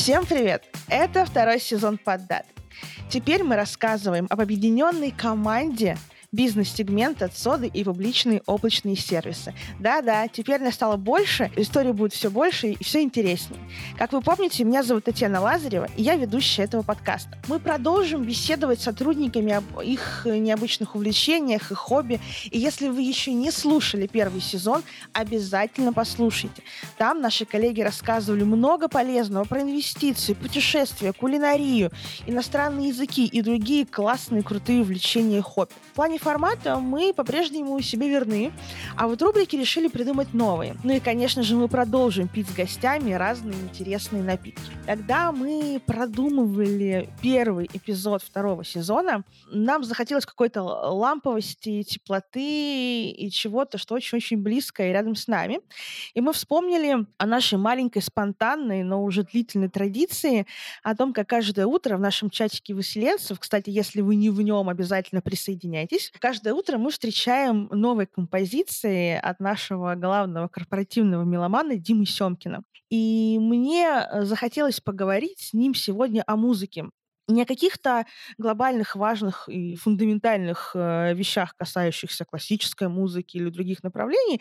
Всем привет! Это второй сезон «Поддат». Теперь мы рассказываем об объединенной команде бизнес-сегмент от соды и публичные облачные сервисы. Да-да, теперь нас стало больше, истории будет все больше и все интереснее. Как вы помните, меня зовут Татьяна Лазарева, и я ведущая этого подкаста. Мы продолжим беседовать с сотрудниками об их необычных увлечениях и хобби. И если вы еще не слушали первый сезон, обязательно послушайте. Там наши коллеги рассказывали много полезного про инвестиции, путешествия, кулинарию, иностранные языки и другие классные крутые увлечения и хобби. В плане формата мы по-прежнему себе верны, а вот рубрики решили придумать новые. Ну и, конечно же, мы продолжим пить с гостями разные интересные напитки. Когда мы продумывали первый эпизод второго сезона, нам захотелось какой-то ламповости, теплоты и чего-то, что очень-очень близко и рядом с нами. И мы вспомнили о нашей маленькой спонтанной, но уже длительной традиции, о том, как каждое утро в нашем чатике выселенцев, кстати, если вы не в нем, обязательно присоединяйтесь, Каждое утро мы встречаем новые композиции от нашего главного корпоративного меломана Димы Семкина. И мне э, захотелось поговорить с ним сегодня о музыке не о каких-то глобальных, важных и фундаментальных э, вещах, касающихся классической музыки или других направлений,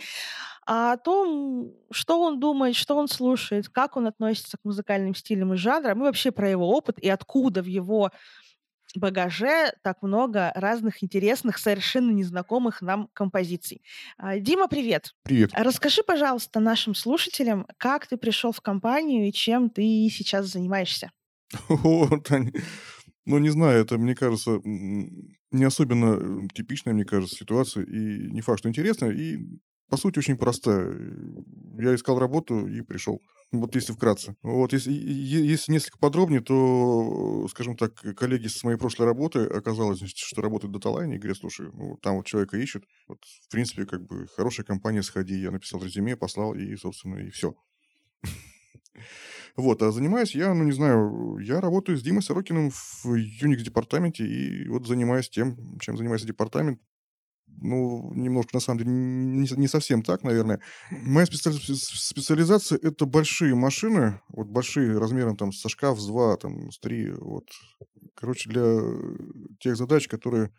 а о том, что он думает, что он слушает, как он относится к музыкальным стилям и жанрам, и вообще про его опыт и откуда в его багаже так много разных интересных, совершенно незнакомых нам композиций. А, Дима, привет. Привет. Расскажи, пожалуйста, нашим слушателям, как ты пришел в компанию и чем ты сейчас занимаешься. Ну, не знаю, это, мне кажется, не особенно типичная, мне кажется, ситуация, и не факт, что интересная, и, по сути, очень простая. Я искал работу и пришел. Вот если вкратце. Вот если, если несколько подробнее, то, скажем так, коллеги с моей прошлой работы оказалось, что работают в даталайне, и говорят, слушай, ну, там вот человека ищут, вот, в принципе, как бы, хорошая компания, сходи. Я написал резюме, послал, и, собственно, и все. Вот, а занимаюсь я, ну, не знаю, я работаю с Димой Сорокиным в Unix-департаменте, и вот занимаюсь тем, чем занимается департамент, ну, немножко, на самом деле, не, не совсем так, наверное. Моя специализация — это большие машины, вот большие размером там со шкаф, с два, там, с три, вот. Короче, для тех задач, которые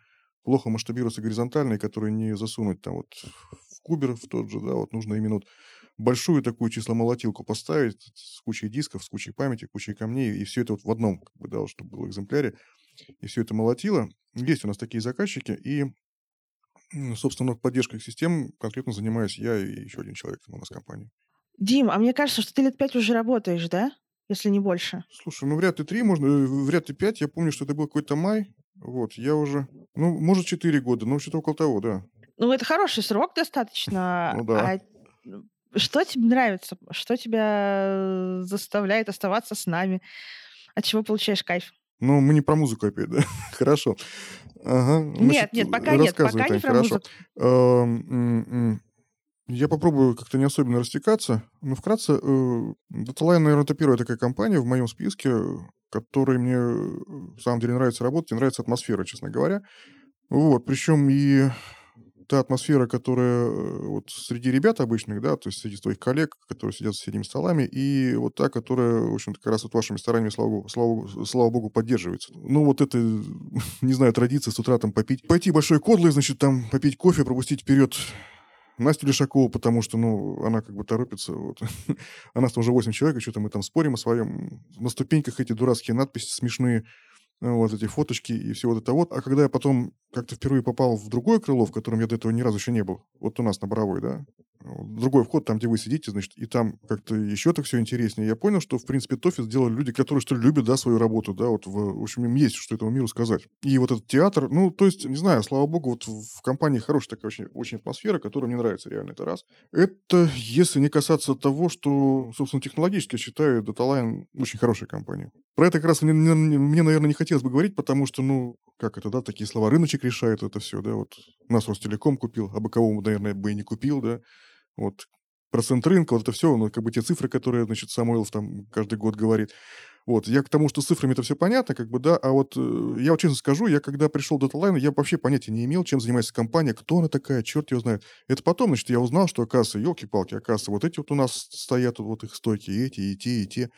плохо масштабируются горизонтально и которые не засунуть там вот в кубер в тот же, да, вот нужно именно вот большую такую числомолотилку поставить с кучей дисков, с кучей памяти, кучей камней, и все это вот в одном, как бы, да, чтобы было экземпляре, и все это молотило. Есть у нас такие заказчики, и Собственно, поддержкой систем конкретно занимаюсь я и еще один человек у нас в компании. Дим, а мне кажется, что ты лет пять уже работаешь, да? Если не больше. Слушай, ну вряд ли три, можно, э, вряд ли пять. Я помню, что это был какой-то май. Вот, я уже, ну, может, четыре года, но что-то около того, да. Ну, это хороший срок достаточно. Ну да. А что тебе нравится? Что тебя заставляет оставаться с нами? От чего получаешь кайф? Ну, мы не про музыку опять, да? Хорошо. Ага. Нет, нет, пока нет, пока не про музыку. Я попробую как-то не особенно растекаться. Но вкратце, Dataline, э, наверное, это первая такая компания в моем списке, которой мне, в самом деле, нравится работать, и нравится атмосфера, честно говоря. Вот, причем и та атмосфера, которая э, вот среди ребят обычных, да, то есть среди твоих коллег, которые сидят за соседними столами, и вот та, которая, в общем-то, как раз вот вашими стараниями, слава богу, слава, слава богу, поддерживается. Ну, вот это, не знаю, традиция с утра там попить, пойти большой кодлой, значит, там попить кофе, пропустить вперед Настю Лешакову, потому что, ну, она как бы торопится. Вот. а нас там уже 8 человек, и что-то мы там спорим о своем. На ступеньках эти дурацкие надписи смешные вот эти фоточки и все вот это вот. А когда я потом как-то впервые попал в другое крыло, в котором я до этого ни разу еще не был, вот у нас на Боровой, да, другой вход, там, где вы сидите, значит, и там как-то еще так все интереснее. Я понял, что, в принципе, Тофис сделали люди, которые, что ли, любят, да, свою работу, да, вот, в, в общем, им есть что этому миру сказать. И вот этот театр, ну, то есть, не знаю, слава богу, вот в компании хорошая такая очень, очень атмосфера, которая мне нравится реально, это раз. Это, если не касаться того, что, собственно, технологически, я считаю, DataLine очень хорошая компания. Про это как раз мне, мне, наверное, не хотелось бы говорить, потому что, ну, как это, да, такие слова, рыночек решает это все, да, вот нас Ростелеком купил, а бы кого, наверное, бы и не купил, да, вот процент рынка, вот это все, ну, как бы те цифры, которые, значит, Самойлов там каждый год говорит. Вот, я к тому, что с цифрами это все понятно, как бы, да, а вот э, я вот честно скажу, я когда пришел в DataLine, я вообще понятия не имел, чем занимается компания, кто она такая, черт ее знает. Это потом, значит, я узнал, что, оказывается, елки-палки, оказывается, вот эти вот у нас стоят, вот их стойки, эти, и те, и те.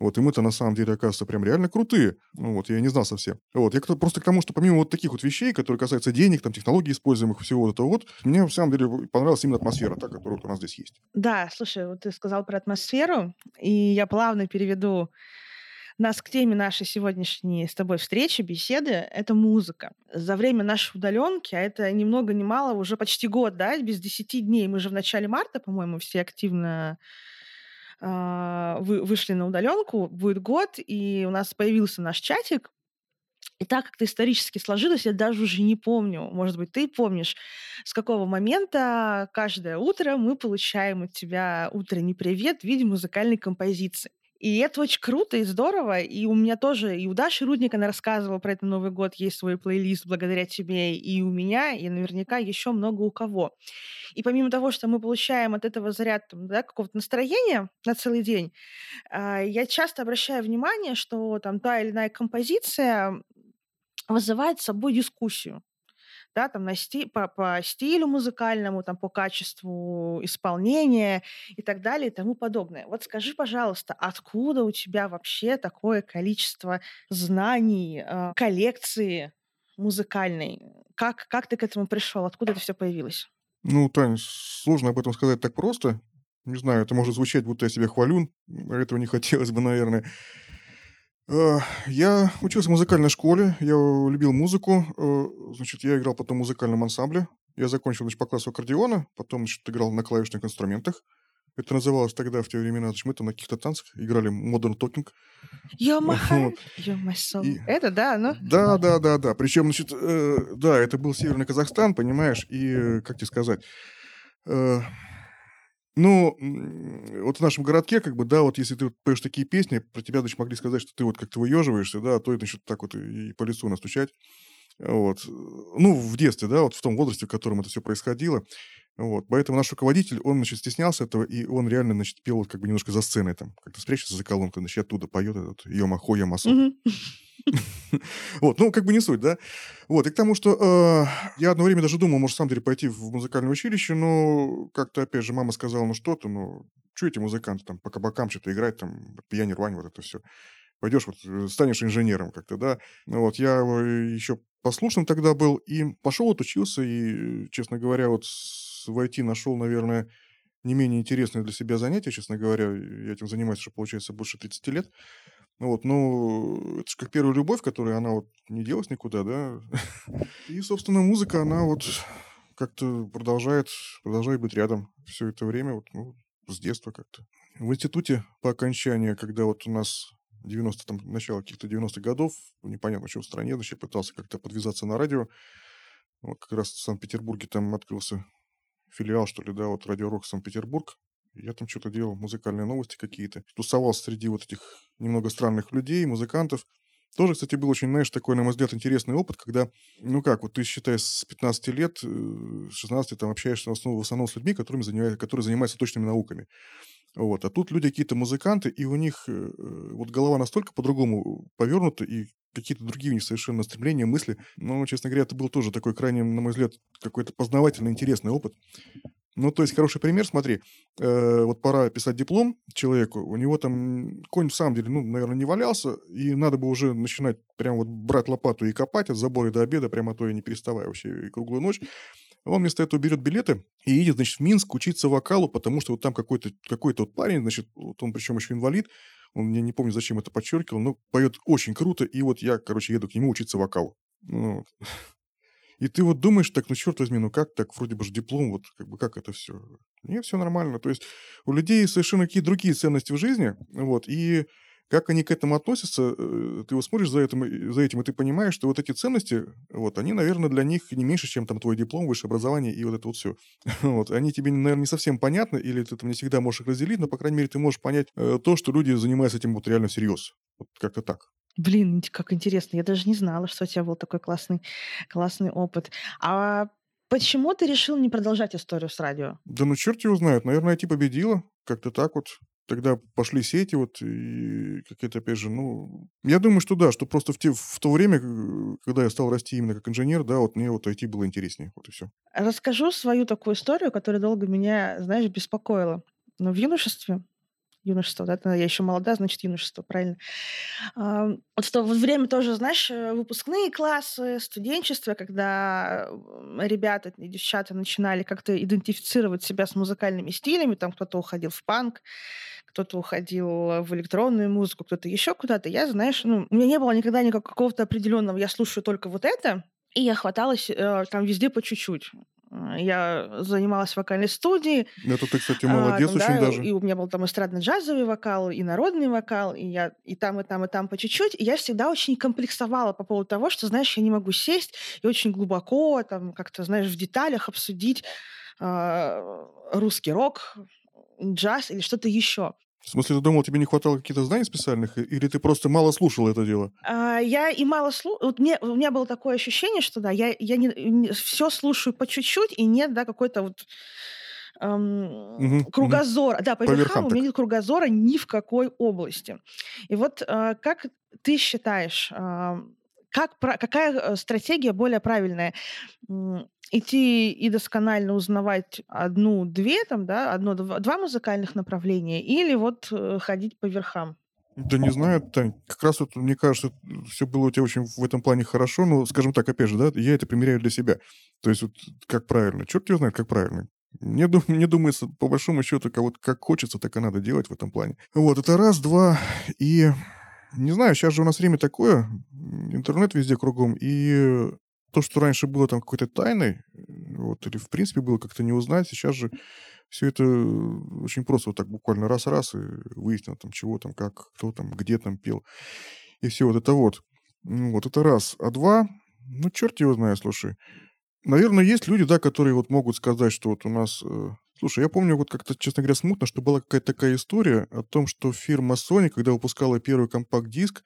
Вот, и мы-то на самом деле, оказывается, прям реально крутые. Ну, вот, я не знал совсем. Вот, я просто к тому, что помимо вот таких вот вещей, которые касаются денег, там, технологий используемых, всего этого вот, мне, на самом деле, понравилась именно атмосфера, та, которая у нас здесь есть. Да, слушай, вот ты сказал про атмосферу, и я плавно переведу нас к теме нашей сегодняшней с тобой встречи, беседы, это музыка. За время нашей удаленки, а это ни много ни мало, уже почти год, да, без 10 дней, мы же в начале марта, по-моему, все активно вы, вышли на удаленку, будет год, и у нас появился наш чатик. И так как это исторически сложилось, я даже уже не помню, может быть, ты помнишь, с какого момента каждое утро мы получаем от тебя утренний привет в виде музыкальной композиции. И это очень круто и здорово. И у меня тоже, и у Даши Рудник, она рассказывала про это Новый год, есть свой плейлист благодаря тебе, и у меня, и наверняка еще много у кого. И помимо того, что мы получаем от этого заряд да, какого-то настроения на целый день, а, я часто обращаю внимание, что там та или иная композиция вызывает собой дискуссию да, там на сти по по стилю музыкальному, там по качеству исполнения и так далее и тому подобное. Вот скажи, пожалуйста, откуда у тебя вообще такое количество знаний, э, коллекции музыкальной? Как как ты к этому пришел? Откуда это все появилось? Ну, Тань, сложно об этом сказать так просто. Не знаю, это может звучать, будто я себя хвалю. Этого не хотелось бы, наверное. Э, я учился в музыкальной школе, я любил музыку. Э, значит, я играл потом в музыкальном ансамбле. Я закончил, значит, по классу аккордеона, потом, значит, играл на клавишных инструментах. Это называлось тогда, в те времена, значит, мы там на каких-то танцах играли Modern Talking. You're my heart, you're my soul. И... Это да, ну? Да, да, да, да. Причем, значит, э, да, это был Северный Казахстан, понимаешь, и, как тебе сказать, э, ну, вот в нашем городке, как бы, да, вот если ты вот поешь такие песни, про тебя, значит, могли сказать, что ты вот как-то выеживаешься, да, а то это, значит, так вот и по лицу настучать. Вот. Ну, в детстве, да, вот в том возрасте, в котором это все происходило. Вот. Поэтому наш руководитель, он, значит, стеснялся этого, и он реально, значит, пел вот как бы немножко за сценой там, как-то спрячется за колонкой, значит, оттуда поет этот «Йома-хо, ямасо». Вот, ну, как бы не суть, да? Вот, и к тому, что э, я одно время даже думал, может, сам деле пойти в музыкальное училище, но как-то, опять же, мама сказала, ну, что ты, ну, что эти музыканты там по кабакам что-то играть, там, пьяни, рвань, вот это все. Пойдешь, вот, э, станешь инженером как-то, да? Ну, вот, я еще послушным тогда был, и пошел, отучился, и, честно говоря, вот в IT нашел, наверное, не менее интересное для себя занятие, честно говоря. Я этим занимаюсь уже, получается, больше 30 лет. Ну вот, ну, это же как первая любовь, которая, она вот не делась никуда, да. И, собственно, музыка, она вот как-то продолжает, продолжает быть рядом все это время, вот, ну, с детства как-то. В институте по окончании, когда вот у нас 90 там, начало каких-то 90-х годов, непонятно, что в стране, значит, пытался как-то подвязаться на радио. Вот как раз в Санкт-Петербурге там открылся филиал, что ли, да, вот Радио Рок Санкт-Петербург. Я там что-то делал, музыкальные новости какие-то. Тусовался среди вот этих немного странных людей, музыкантов. Тоже, кстати, был очень, знаешь, такой, на мой взгляд, интересный опыт, когда, ну как, вот ты, считай, с 15 лет, 16 э, там общаешься в основном, в основном с людьми, которыми занимаются, которые занимаются точными науками. Вот. А тут люди какие-то музыканты, и у них э, э, вот голова настолько по-другому повернута, и какие-то другие у них совершенно стремления, мысли. Но, честно говоря, это был тоже такой крайне, на мой взгляд, какой-то познавательный, интересный опыт. Ну, то есть хороший пример, смотри, э, вот пора писать диплом человеку, у него там конь в самом деле, ну, наверное, не валялся, и надо бы уже начинать прям вот брать лопату и копать от забора до обеда, прямо то и не переставая вообще и круглую ночь. Он вместо этого берет билеты и едет, значит, в Минск учиться вокалу, потому что вот там какой-то какой вот парень, значит, вот он причем еще инвалид, он, я не помню, зачем это подчеркивал, но поет очень круто, и вот я, короче, еду к нему учиться вокалу. Ну, и ты вот думаешь так, ну черт возьми, ну как так, вроде бы же диплом, вот как бы как это все? Нет, все нормально. То есть у людей совершенно какие-то другие ценности в жизни, вот, и как они к этому относятся, э, ты вот смотришь за этим, за этим, и ты понимаешь, что вот эти ценности, вот, они, наверное, для них не меньше, чем там твой диплом, высшее образование и вот это вот все. Вот, они тебе, наверное, не совсем понятны, или ты там не всегда можешь их разделить, но, по крайней мере, ты можешь понять э, то, что люди занимаются этим вот реально всерьез. Вот как-то так. Блин, как интересно. Я даже не знала, что у тебя был такой классный, классный опыт. А почему ты решил не продолжать историю с радио? Да ну черт его знает. Наверное, IT победила. Как-то так вот тогда пошли сети, вот, и какие-то, опять же, ну... Я думаю, что да, что просто в, те, в то время, когда я стал расти именно как инженер, да, вот мне вот IT было интереснее, вот и все. Расскажу свою такую историю, которая долго меня, знаешь, беспокоила. Но в юношестве, юношество, да, я еще молода, значит, юношество, правильно. Вот в то время тоже, знаешь, э, выпускные классы, студенчество, когда ребята и девчата начинали как-то идентифицировать себя с музыкальными стилями, там кто-то уходил в панк, кто-то уходил в электронную музыку, кто-то еще куда-то. Я, знаешь, ну, у меня не было никогда никакого какого-то определенного, я слушаю только вот это, и я хваталась э, там везде по чуть-чуть. Э, я занималась в вокальной студии. Это ты, кстати, молодец а, там, очень да, даже. И у меня был там эстрадно-джазовый вокал, и народный вокал, и я и там, и там, и там по чуть-чуть. И я всегда очень комплексовала по поводу того, что, знаешь, я не могу сесть и очень глубоко, там, как-то, знаешь, в деталях обсудить э, русский рок, джаз или что-то еще. В смысле, ты думал, тебе не хватало каких-то знаний специальных, или ты просто мало слушал это дело? А, я и мало слушала. Вот мне, у меня было такое ощущение, что да, я, я не, не, все слушаю по чуть-чуть, и нет, да, какой-то вот эм, угу, кругозора. Угу. Да, по, по верхам, у меня нет кругозора ни в какой области. И вот э, как ты считаешь, э, как, какая э, стратегия более правильная? идти и досконально узнавать одну-две, там, да, одно, два, два музыкальных направления, или вот э, ходить по верхам? Да не знаю, Тань. Как раз вот, мне кажется, все было у тебя очень в этом плане хорошо. Но, скажем так, опять же, да, я это примеряю для себя. То есть вот как правильно. Черт его знает, как правильно. Мне, мне думается, по большому счету, как, вот, как хочется, так и надо делать в этом плане. Вот, это раз, два. И не знаю, сейчас же у нас время такое. Интернет везде кругом. И то, что раньше было там какой-то тайной, вот, или в принципе было как-то не узнать, сейчас же все это очень просто вот так буквально раз-раз и выяснил там чего там, как, кто там, где там пел. И все вот это вот. Ну, вот это раз. А два, ну, черт его знает, слушай. Наверное, есть люди, да, которые вот могут сказать, что вот у нас... Э, слушай, я помню вот как-то, честно говоря, смутно, что была какая-то такая история о том, что фирма Sony, когда выпускала первый компакт-диск,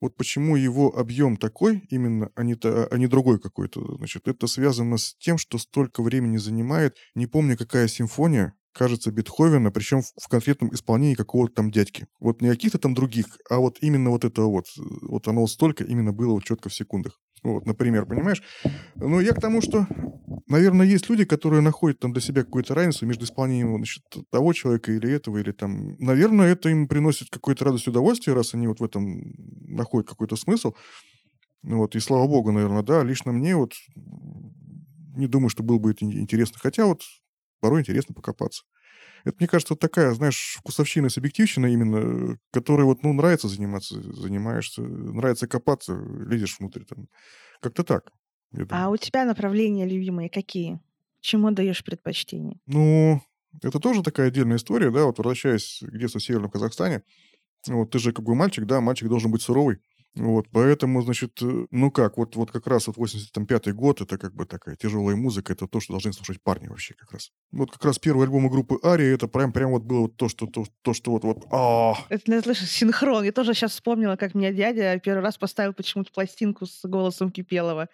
вот почему его объем такой именно, а не, то, а не другой какой-то, значит, это связано с тем, что столько времени занимает, не помню, какая симфония, кажется, Бетховена, причем в, в конкретном исполнении какого-то там дядьки. Вот не каких-то там других, а вот именно вот это вот, вот оно столько именно было вот четко в секундах. Вот, например, понимаешь? Но я к тому, что, наверное, есть люди, которые находят там для себя какую-то разницу между исполнением значит, того человека или этого, или там... Наверное, это им приносит какую-то радость и удовольствие, раз они вот в этом находят какой-то смысл. Ну вот, и слава богу, наверное, да. Лично мне вот не думаю, что было бы это интересно. Хотя вот порой интересно покопаться. Это, мне кажется, вот такая, знаешь, вкусовщина, субъективщина именно, которой вот, ну, нравится заниматься, занимаешься, нравится копаться, лезешь внутрь там. Как-то так. А у тебя направления любимые какие? Чему даешь предпочтение? Ну, это тоже такая отдельная история, да, вот возвращаясь к детству в Северном Казахстане, вот ты же как бы мальчик, да, мальчик должен быть суровый, вот, поэтому, значит, э, ну как, вот, вот как раз вот 85-й год, это как бы такая тяжелая музыка, это то, что должны слушать парни вообще как раз. Вот как раз первый альбом группы Ария, это прям, прям вот было вот то, что, то, то что вот, вот, а Это, ну, слышишь, синхрон. Я тоже сейчас вспомнила, как меня дядя первый раз поставил почему-то пластинку с голосом Кипелова.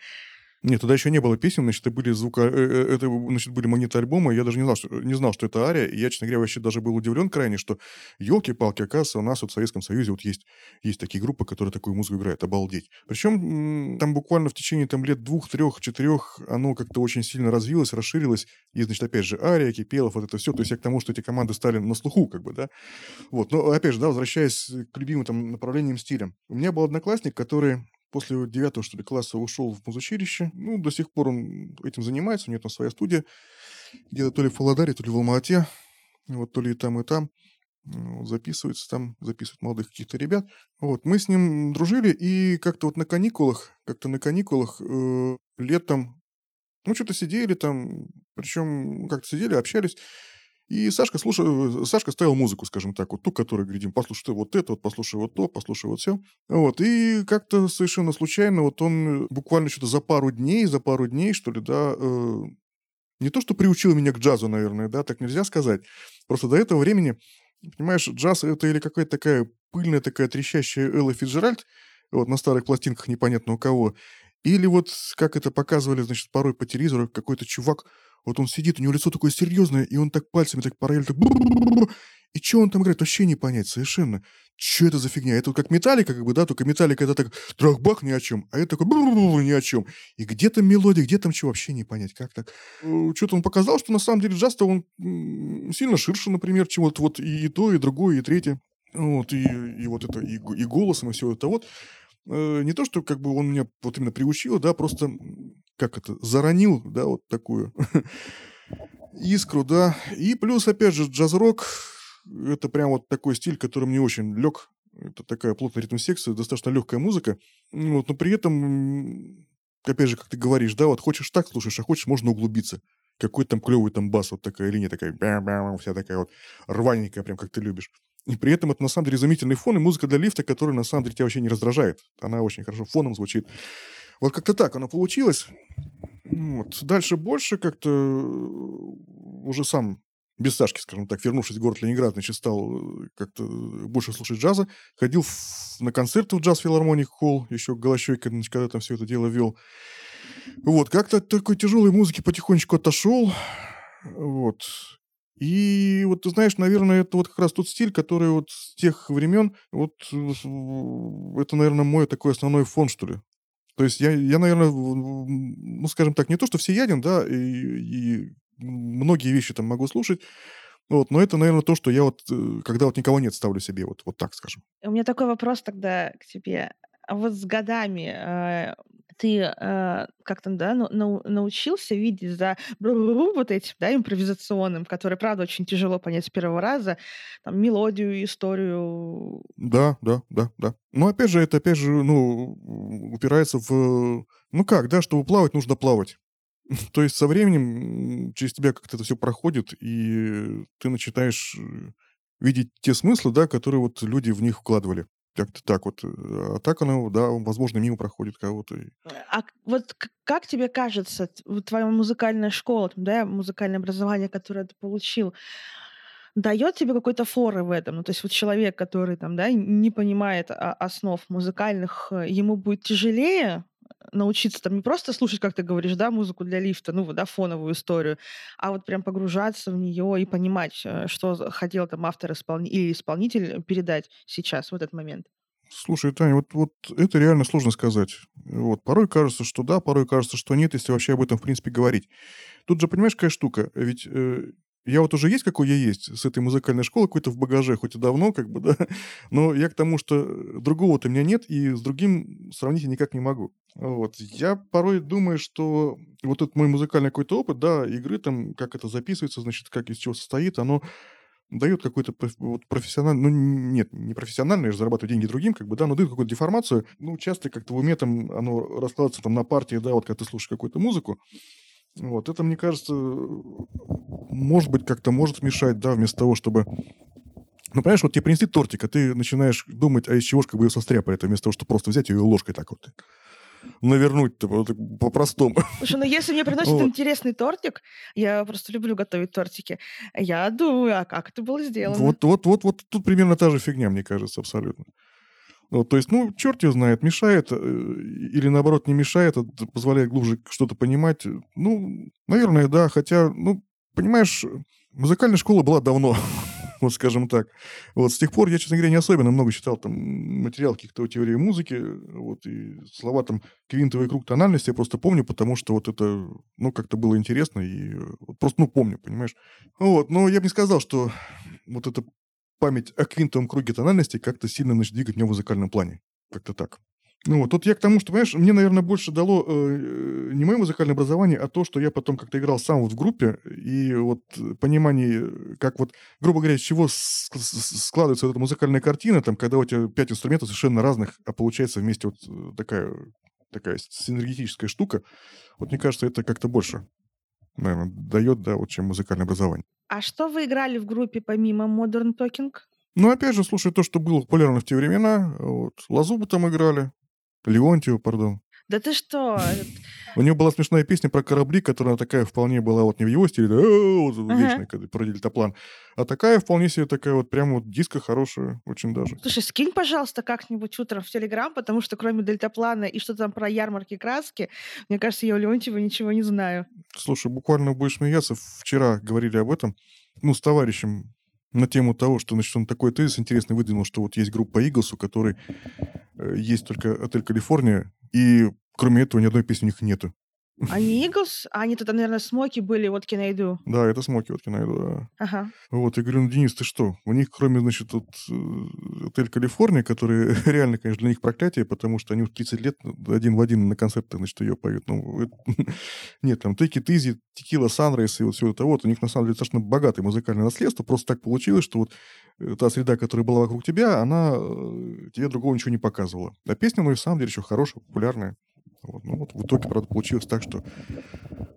Нет, тогда еще не было песен, значит, это были звука, э, э, это, значит, были монеты альбома, я даже не знал, что, не знал, что это ария, и я, честно говоря, вообще даже был удивлен крайне, что елки-палки, оказывается, у нас вот в Советском Союзе вот есть, есть такие группы, которые такую музыку играют, обалдеть. Причем там буквально в течение там лет двух, трех, четырех оно как-то очень сильно развилось, расширилось, и, значит, опять же, ария, Кипелов, вот это все, то есть я к тому, что эти команды стали на слуху, как бы, да. Вот, но, опять же, да, возвращаясь к любимым там направлениям стиля. У меня был одноклассник, который после девятого, что ли, класса ушел в музучилище. Ну, до сих пор он этим занимается, у него там своя студия. Где-то то ли в Володаре, то ли в Алма-Ате. Вот то ли и там, и там. Вот, записывается там, записывает молодых каких-то ребят. Вот, мы с ним дружили, и как-то вот на каникулах, как-то на каникулах э, летом, ну, что-то сидели там, причем как-то сидели, общались, и Сашка, слушал, Сашка ставил музыку, скажем так, вот ту, которую говорим, послушай вот это, вот послушай вот то, послушай вот все. Вот, и как-то совершенно случайно вот он буквально что-то за пару дней, за пару дней, что ли, да, э, не то, что приучил меня к джазу, наверное, да, так нельзя сказать. Просто до этого времени, понимаешь, джаз это или какая-то такая пыльная такая трещащая Элла Фиджеральд, вот на старых пластинках непонятно у кого, Или вот как это показывали, значит, порой по телевизору, какой-то чувак, вот он сидит, у него лицо такое серьезное, и он так пальцами так параллельно. И что он там играет, вообще не понять совершенно. Что это за фигня? Это вот как металлика, как бы, да, только металлика это так трах-бах ни о чем, а это такой ни о чем. И где там мелодия, где там что, вообще не понять, как так. Э, Что-то он показал, что на самом деле джаз-то он сильно ширше, например, чем вот, вот и, то, и другое, и третье. Вот, и, и вот это, и, и голосом, и все это вот. Э, Не то, что как бы он меня вот именно приучил, да, просто, как это, заронил, да, вот такую искру, да. И плюс, опять же, джаз-рок, это прям вот такой стиль, который мне очень лег. Это такая плотная ритм-секция, достаточно легкая музыка. Вот, но при этом, опять же, как ты говоришь, да, вот хочешь так слушаешь, а хочешь, можно углубиться. Какой там клевый там бас, вот такая линия такая, бям-бям, вся такая вот рваненькая, прям как ты любишь. И при этом это на самом деле изумительный фон и музыка для лифта, которая на самом деле тебя вообще не раздражает. Она очень хорошо фоном звучит. Вот как-то так оно получилось. Вот. Дальше больше как-то э, уже сам без Сашки, скажем так, вернувшись в город Ленинград, значит, стал э, как-то больше слушать джаза. Ходил в- на концерты в джаз филармоник холл, еще Голощойко, значит, когда там все это дело вел. Вот, как-то от такой тяжелой музыки потихонечку отошел. Вот. И вот ты знаешь, наверное, это вот как раз тот стиль, который вот с тех времен, вот это, наверное, мой такой основной фон, что ли. То есть я, я наверное, ну, скажем так, не то, что всеяден, да, и, и многие вещи там могу слушать, вот, но это, наверное, то, что я вот, э, когда вот никого нет, ставлю себе, вот, вот так скажем. У меня такой вопрос тогда к тебе. А вот с годами э, ты э, как-то да, нау- нау- научился видеть за бру-ру-ру вот этим, да, импровизационным, который, правда, очень тяжело понять с первого раза, там, мелодию, историю. Да, да, да, да. Но опять же, это опять же, ну, упирается в... Ну как, да, чтобы плавать, нужно плавать. То есть со временем через тебя как-то это все проходит, и ты начинаешь э, видеть те смыслы, да, которые вот люди в них вкладывали. Как-то так вот. э, А так оно, да, возможно, мимо проходит кого-то. и- А вот как тебе кажется, твоя музыкальная школа, да, музыкальное образование, которое ты получил, дает тебе какой-то форы в этом? Ну, то есть вот человек, который там, да, не понимает основ музыкальных, э, ему будет тяжелее научиться там не просто слушать, как ты говоришь, да, музыку для лифта, ну, да, фоновую историю, а вот прям погружаться в нее и понимать, э, что хотел там автор исполни- или исполнитель передать сейчас, в этот момент. Слушай, Таня, вот, вот это реально сложно сказать. Вот, порой кажется, что да, порой кажется, что нет, если вообще об этом, в принципе, говорить. Тут же, понимаешь, какая штука? Ведь э, я вот уже есть, какой я есть, с этой музыкальной школы какой-то в багаже, хоть и давно, как бы, да, но я к тому, что другого-то у меня нет, и с другим сравнить я никак не могу. Вот. Я порой думаю, что вот этот мой музыкальный какой-то опыт, да, игры там, как это записывается, значит, как из чего состоит, оно дает какой-то вот профессиональный, ну нет, не профессиональный, я же зарабатываю деньги другим, как бы, да, но дает какую-то деформацию. Ну, часто как-то в уме там оно раскладывается там на партии, да, вот когда ты слушаешь какую-то музыку. Вот, это, мне кажется, может быть, как-то может мешать, да, вместо того, чтобы... Ну, понимаешь, вот тебе принесли тортик, а ты начинаешь думать, а из чего же как бы ее состряпали, это вместо того, чтобы просто взять ее ложкой так вот навернуть вот по-простому. Слушай, ну если мне приносят Вот. интересный тортик, я просто люблю готовить тортики, я думаю, а как это было сделано? Вот, вот, вот, вот тут примерно та же фигня, мне кажется, абсолютно. Вот, то есть, ну, черт его знает, мешает э, или наоборот не мешает, а позволяет глубже что-то понимать. Ну, наверное, да, хотя, ну, понимаешь, музыкальная школа была давно, вот скажем так. Вот с тех пор я, честно говоря, не особенно много читал там материал каких-то теории музыки, вот, и слова там квинтовый круг тональности я просто помню, потому что вот это, ну, как-то было интересно и э, вот просто, ну, помню, понимаешь. Вот, но я бы не сказал, что вот эта память о квинтовом круге тональности как-то сильно значит, двигать меня в музыкальном плане. Как-то так. Ну вот, тут я к тому, что, понимаешь, мне, наверное, больше дало э, не мое музыкальное образование, а то, что я потом как-то играл сам вот в группе, и вот э, понимание, э, как вот, грубо говоря, из чего складывается эта музыкальная картина, там, когда у тебя пять инструментов совершенно разных, а получается вместе вот э, такая, такая синергетическая штука, вот мне кажется, это как-то больше, наверное, дает, да, вот, чем музыкальное образование. А что вы играли в группе помимо Modern Talking? Ну, опять же, слушай, то, что было популярно в те времена, вот, Лазубу там играли, Леонтию, пардон. Да ты что? У нее была смешная песня про корабли, которая такая вполне была вот не в его стиле, да, вот вечная, когда про дельтаплан, а такая вполне себе такая вот прям вот диска хорошая, очень даже. Слушай, скинь, пожалуйста, как-нибудь утром в Телеграм, потому что кроме дельтаплана и что там про ярмарки краски, мне кажется, я у Леонтьева ничего не знаю. Слушай, буквально будешь смеяться, вчера говорили об этом, ну, с товарищем на тему того, что, значит, он такой тезис интересный выдвинул, что вот есть группа Eagles, у которой э, есть только отель Калифорния, и кроме этого ни одной песни у них нету. Они Eagles? А они тогда, наверное, Смоки были, вот найду. Да, это Смоки вот найду, да. Ага. Вот, я говорю, ну, Денис, ты что? У них, кроме, значит, вот, э, отель Калифорния, который реально, конечно, для них проклятие, потому что они уже 30 лет один в один на концертах, значит, ее поют. Ну, нет, там, It Easy, Tequila Sunrise и вот все это вот. У них, на самом деле, достаточно богатое музыкальное наследство. Просто так получилось, что вот э, та среда, которая была вокруг тебя, она э, тебе другого ничего не показывала. А песня, ну, и в самом деле, еще хорошая, популярная. Вот. Ну, вот в итоге, правда, получилось так, что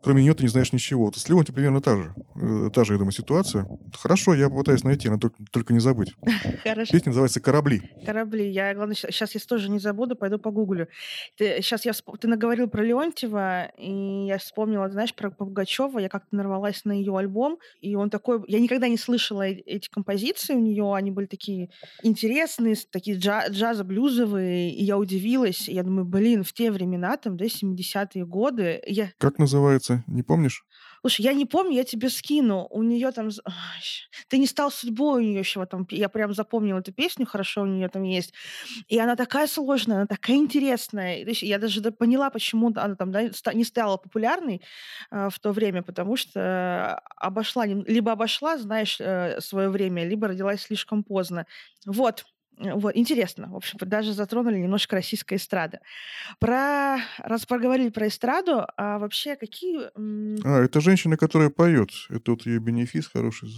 кроме нее ты не знаешь ничего. Вот с Леонтием примерно та же, э, та же, я думаю, ситуация. Хорошо, я попытаюсь найти, но только, только не забыть. Хорошо. Песня называется «Корабли». Корабли. Я, главное, сейчас я тоже не забуду, пойду погуглю. Ты, сейчас я всп... ты наговорил про Леонтьева, и я вспомнила, знаешь, про Пугачева. Я как-то нарвалась на ее альбом, и он такой... Я никогда не слышала эти композиции у нее, они были такие интересные, такие джа- джазо-блюзовые, и я удивилась. И я думаю, блин, в те времена там, да, 70-е годы. Я... Как называется? Не помнишь? Слушай, я не помню, я тебе скину. У нее там... Ты не стал судьбой у нее еще там. Я прям запомнила эту песню, хорошо у нее там есть. И она такая сложная, она такая интересная. Я даже поняла, почему она там да, не стала популярной э, в то время, потому что обошла, либо обошла, знаешь, э, свое время, либо родилась слишком поздно. Вот. Э, вот, интересно. В общем, даже затронули немножко российской эстрады. Про... Раз поговорили про эстраду, а вообще какие... А, это женщина, которая поет. Это вот ее бенефис хороший.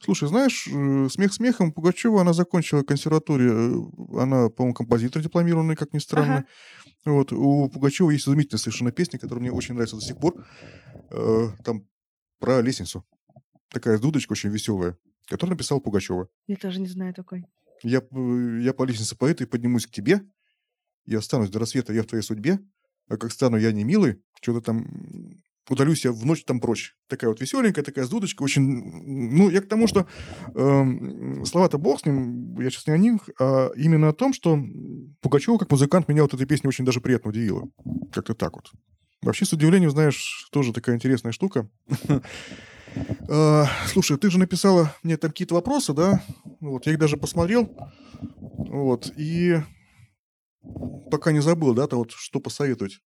Слушай, знаешь, э, смех смехом, Пугачева, она закончила консерваторию. Э, она, по-моему, композитор дипломированный, как ни странно. Ага. Вот. У Пугачева есть изумительная совершенно песня, которая мне очень нравится до сих пор. Там про лестницу. Такая дудочка очень веселая, которую написал Пугачева. Я тоже не знаю такой. Я, я по лестнице поэта и поднимусь к тебе. Я останусь до рассвета, я в твоей судьбе. А как стану я не милый, что-то там удалюсь я в ночь там прочь. Такая вот веселенькая, такая с дудочкой, очень... Ну, я к тому, что э, слова-то бог с ним, я сейчас не о них, а именно о том, что Пугачева как музыкант меня вот эта песня очень даже приятно удивила. Как-то так вот. Вообще, с удивлением, знаешь, тоже такая интересная штука. А, слушай, ты же написала мне там какие-то вопросы, да? Вот, я их даже посмотрел. Вот, и пока не забыл, да, то вот что посоветовать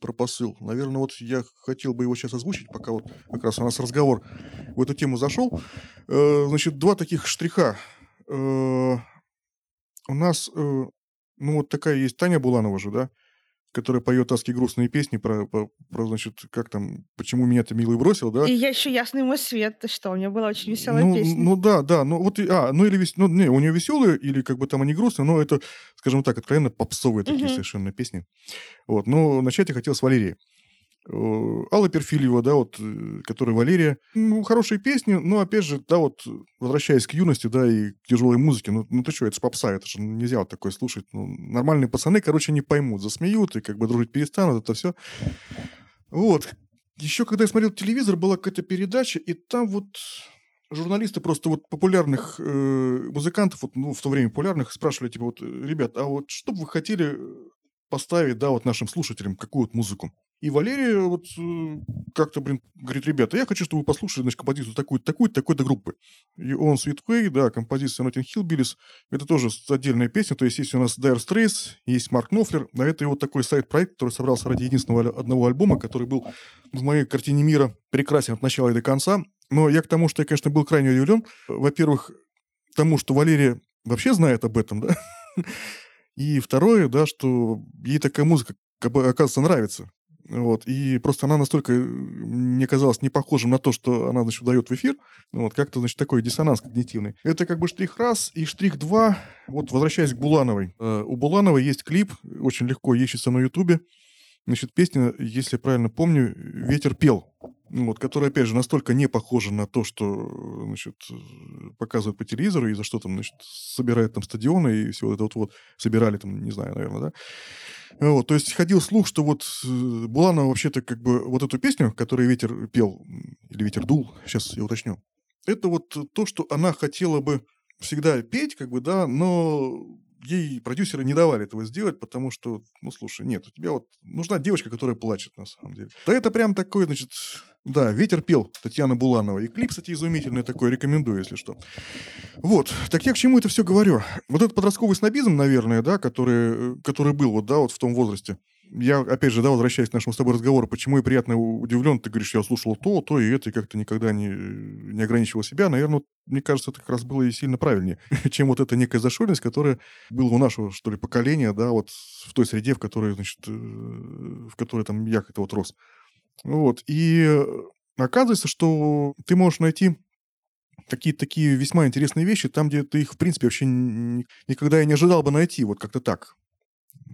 про посыл. Наверное, вот я хотел бы его сейчас озвучить, пока вот как раз у нас разговор в эту тему зашел. Э, значит, два таких штриха. Э, у нас, э, ну, вот такая есть Таня Буланова же, да, которая поет аски грустные песни про, про, про, значит, как там, почему меня ты милый бросил, да? И я еще ясный мой свет, ты что, у нее была очень веселая ну, песня. Ну да, да, ну вот, а, ну или, ну не, у нее веселые, или как бы там они грустные, но это, скажем так, откровенно попсовые такие угу. совершенно песни. Вот, но начать я хотел с Валерии. Э, Алла Перфильева, да, вот, э, которая Валерия. Ну, хорошие песни, но, опять же, да, вот, возвращаясь к юности, да, и к тяжелой музыке, ну, ну ты что, это же попса, это же нельзя вот такое слушать. Ну, нормальные пацаны, короче, не поймут, засмеют и как бы дружить перестанут, это все. Вот. Еще когда я смотрел телевизор, была какая-то передача, и там вот журналисты просто вот популярных э, музыкантов, вот, ну, в то время популярных, спрашивали, типа, вот, ребят, а вот что бы вы хотели поставить, да, вот нашим слушателям, какую вот музыку? И Валерия вот э, как-то, блин, говорит, ребята, я хочу, чтобы вы послушали, значит, композицию такую-то, такую-то, такой-то группы. И он Sweet да, композиция Notting Hill Billies, это тоже отдельная песня, то есть есть у нас Dire Straits, есть Марк Нофлер, а это вот такой сайт-проект, который собрался ради единственного одного альбома, который был в моей картине мира прекрасен от начала и до конца. Но я к тому, что я, конечно, был крайне удивлен. Во-первых, тому, что Валерия вообще знает об этом, да, и второе, да, что ей такая музыка, оказывается, нравится. Вот, и просто она настолько э, мне казалась не похожим на то, что она, значит, дает в эфир. Вот, как-то, значит, такой диссонанс когнитивный. Это как бы штрих раз и штрих два. Вот, возвращаясь к Булановой. Э, у Булановой есть клип, очень легко ищется на Ютубе. Значит, песня, если я правильно помню, «Ветер пел». Ну вот, которая, опять же, настолько не похожа на то, что, значит, э, показывают по телевизору, и за что там, значит, собирают там стадионы и все вот это вот, вот собирали там, не знаю, наверное, да. Вот, то есть ходил слух, что вот э, Буланова вообще-то как бы вот эту песню, которую ветер пел, или ветер дул, сейчас я уточню, это вот то, что она хотела бы всегда петь, как бы, да, но ей продюсеры не давали этого сделать, потому что, ну, слушай, нет, у тебя вот нужна девочка, которая плачет, на самом деле. Да это прям такой, значит, да, «Ветер пел» Татьяна Буланова. И клип, кстати, изумительный такой, рекомендую, если что. Вот, так я к чему это все говорю? Вот этот подростковый снобизм, наверное, да, который, который был вот, да, вот в том возрасте, я, опять же, да, возвращаясь к нашему с тобой разговору, почему я приятно удивлен, ты говоришь, я слушал то, то и это, и как-то никогда не, не ограничивал себя. Наверное, мне кажется, это как раз было и сильно правильнее, чем вот эта некая зашоренность, которая была у нашего, что ли, поколения, да, вот в той среде, в которой, значит, э, в которой там я как-то вот рос. Вот, и оказывается, что ты можешь найти какие-то такие весьма интересные вещи там, где ты их, в принципе, вообще никогда и не ожидал бы найти, вот как-то так.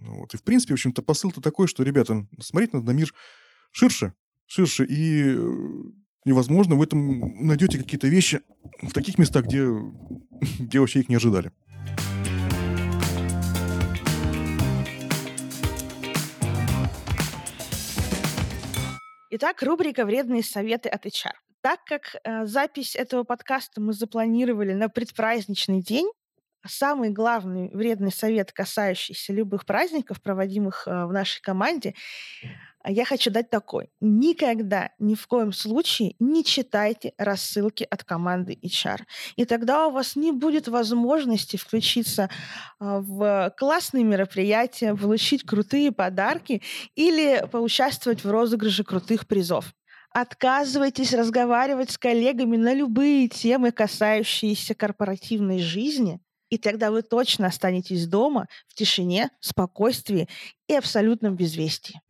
Вот. И, в принципе, в общем-то, посыл-то такой, что, ребята, смотреть надо на мир ширше, ширше, и невозможно, в этом найдете какие-то вещи в таких местах, где, где вообще их не ожидали. Итак, рубрика «Вредные советы от HR». Так как э, запись этого подкаста мы запланировали на предпраздничный день, Самый главный вредный совет, касающийся любых праздников, проводимых э, в нашей команде, а, я хочу дать такой. Никогда, ни в коем случае не читайте рассылки от команды HR. И тогда у вас не будет возможности включиться а, в классные мероприятия, получить крутые подарки или поучаствовать в розыгрыше крутых призов. Отказывайтесь разговаривать с коллегами на любые темы, касающиеся корпоративной жизни – и тогда вы точно останетесь дома в тишине, спокойствии и абсолютном безвестии.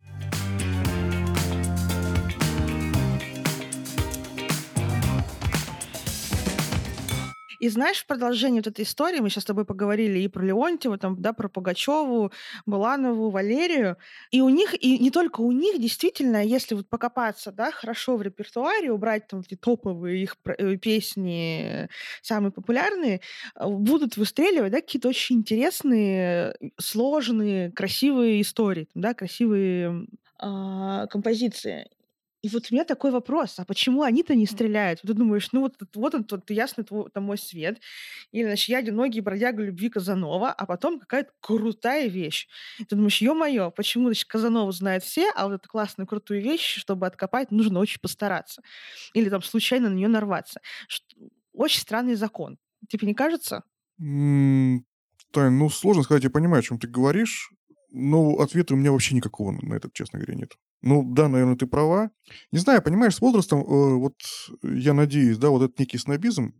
И знаешь, в продолжении вот этой истории, мы сейчас с тобой поговорили и про Леонтьева, там, да, про Пугачеву, Буланову, Валерию, и у них, и не только у них, действительно, если вот покопаться, да, хорошо в репертуаре, убрать там эти топовые их э, песни, самые популярные, э, будут выстреливать, да, какие-то очень интересные, сложные, красивые истории, да, красивые а, композиции. И вот у меня такой вопрос, а почему они-то не стреляют? Ты думаешь, ну вот, вот он, вот ясно, это мой свет. Или, значит, я одинокий бродяга любви Казанова, а потом какая-то крутая вещь. И ты думаешь, ё-моё, почему, значит, Казанова знает все, а вот эту классную крутую вещь, чтобы откопать, нужно очень постараться. Или там случайно на нее нарваться. Очень странный закон. Тебе не кажется? Тань, ну сложно сказать, я понимаю, о чем ты говоришь, но ответа у меня вообще никакого на этот, честно говоря, нет. Ну да, наверное, ты права. Не знаю, понимаешь, с возрастом, э, вот я надеюсь, да, вот этот некий снобизм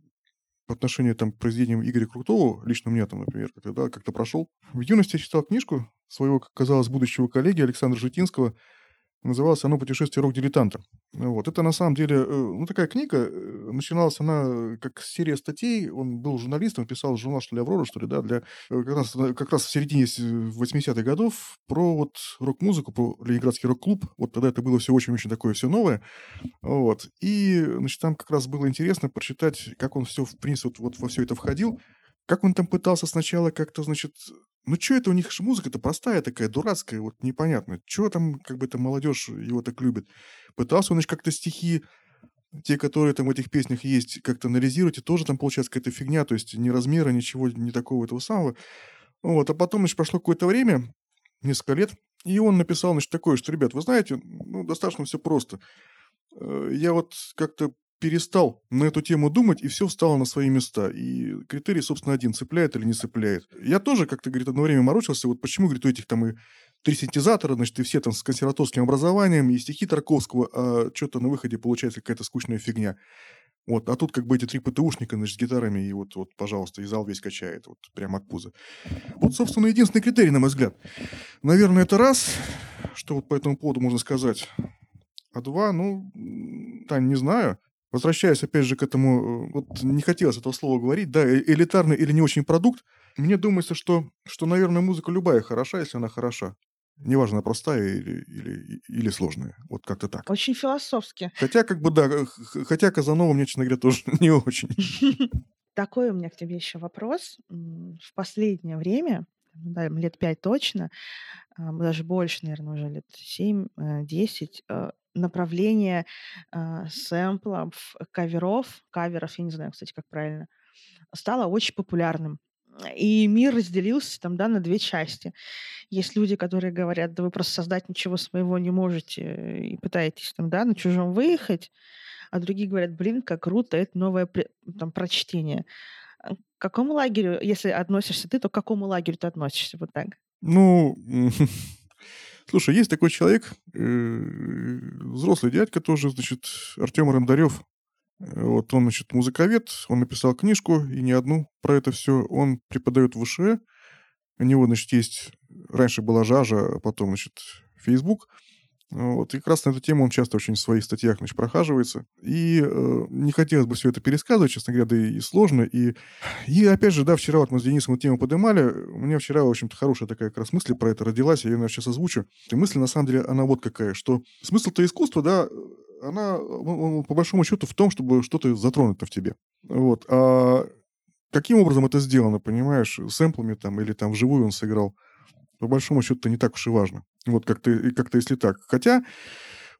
по отношению там, к произведениям Игоря Крутого, лично мне там, например, как-то, да, как-то прошел. В юности я читал книжку своего, как казалось, будущего коллеги Александра Житинского Называлась оно «Путешествие рок-дилетанта». Вот. Это на самом деле, э, ну, такая книга. Э, начиналась она как серия статей. Он был журналистом, писал журнал, что ли, «Аврора», что ли, да, для, э, как, раз, как раз в середине 80-х годов про вот рок-музыку, про Ленинградский рок-клуб. Вот тогда это было все очень-очень такое все новое. Вот. И, значит, там как раз было интересно прочитать, как он все, в принципе, вот, вот во все это входил. Как он там пытался сначала как-то, значит, ну, что это у них музыка-то простая такая, дурацкая, вот непонятно. Чего там, как бы, эта молодежь его так любит? Пытался он, значит, как-то стихи, те, которые там в этих песнях есть, как-то анализировать, и тоже там получается какая-то фигня, то есть ни размера, ничего, не такого этого самого. Вот, а потом, значит, прошло какое-то время, несколько лет, и он написал, значит, такое, что, ребят, вы знаете, ну, достаточно все просто. Э, я вот как-то перестал на эту тему думать, и все встало на свои места. И критерий, собственно, один, цепляет или не цепляет. Я тоже как-то, говорит, одно время морочился, вот почему, говорит, у этих там и три синтезатора, значит, и все там с консерваторским образованием, и стихи Тарковского, а что-то на выходе получается какая-то скучная фигня. Вот, а тут как бы эти три ПТУшника, значит, с гитарами, и вот, вот, пожалуйста, и зал весь качает, вот, прямо от пуза. Вот, собственно, единственный критерий, на мой взгляд. Наверное, это раз, что вот по этому поводу можно сказать. А два, ну, Тань, не знаю. Возвращаясь опять же к этому, э, вот не хотелось этого слова говорить, да, э, элитарный или не очень продукт, мне думается, что, что, наверное, музыка любая хороша, если она хороша. Неважно, простая или, или, или сложная. Вот как-то так. Очень философски. Хотя, как бы, да, хотя Казанова мне, честно говоря, тоже не очень. Такой у меня к тебе еще вопрос. В последнее время, да, лет пять точно, а, даже больше, наверное, уже лет 7-10, э, направление а, сэмплов, каверов, каверов, я не знаю, кстати, как правильно, стало очень популярным. И мир разделился там, да, на две части. Есть люди, которые говорят, да вы просто создать ничего своего не можете и пытаетесь там, да, на чужом выехать. А другие говорят, блин, как круто, это новое там прочтение. А к какому лагерю, если относишься ты, то к какому лагерю ты относишься? Вот так. Ну, слушай, есть такой человек, э, взрослый дядька тоже, значит, Артем Рандарев. Вот он, значит, музыковед, он написал книжку, и не одну про это все. Он преподает в ВШЭ. У него, значит, есть... Раньше была Жажа, а потом, значит, Facebook. Вот. И как раз на эту тему он часто очень в своих статьях значит, прохаживается. И э, не хотелось бы все это пересказывать, честно говоря, да и, и сложно. И, и опять же, да, вчера вот мы с Денисом эту тему поднимали. У меня вчера, в общем-то, хорошая такая как раз мысль про это родилась. Я ее, наверное, сейчас озвучу. И мысль, на самом деле, она вот какая, что смысл-то искусства, да, она, по большому счету, в том, чтобы что-то затронуть в тебе. Вот. А каким образом это сделано, понимаешь? Сэмплами там или там вживую он сыграл. По большому счету, не так уж и важно. Вот как-то, как-то если так. Хотя,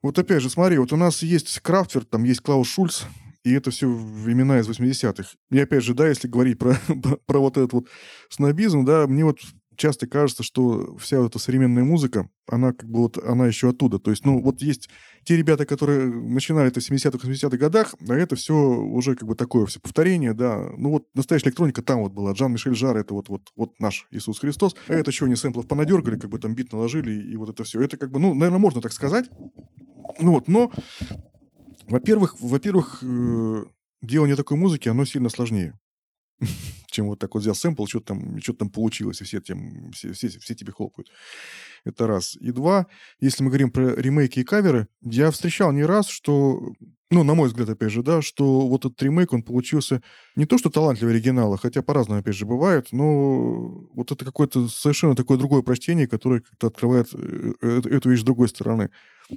вот опять же, смотри, вот у нас есть Крафтверт, там есть Клаус Шульц, и это все времена из 80-х. И опять же, да, если говорить про, про вот этот вот снобизм, да, мне вот часто кажется, что вся эта современная музыка, она как бы вот, она еще оттуда. То есть, ну, вот есть те ребята, которые начинали это в 70-х, 80-х годах, а это все уже как бы такое все повторение, да. Ну, вот настоящая электроника там вот была. Жан-Мишель Жар, это вот, вот, вот наш Иисус Христос. А это что, они сэмплов понадергали, как бы там бит наложили, и вот это все. Это как бы, ну, наверное, можно так сказать. Ну вот, но, во-первых, во-первых, э, делание такой музыки, оно сильно сложнее чем вот так вот взял сэмпл, что там, что там получилось, и все, тем, все, все, все тебе хлопают. Это раз. И два, если мы говорим про ремейки и каверы, я встречал не раз, что, ну, на мой взгляд, опять же, да, что вот этот ремейк, он получился не то, что талантливый оригинала, хотя по-разному, опять же, бывает, но вот это какое-то совершенно такое другое прочтение, которое как-то открывает э, э, эту вещь с другой стороны.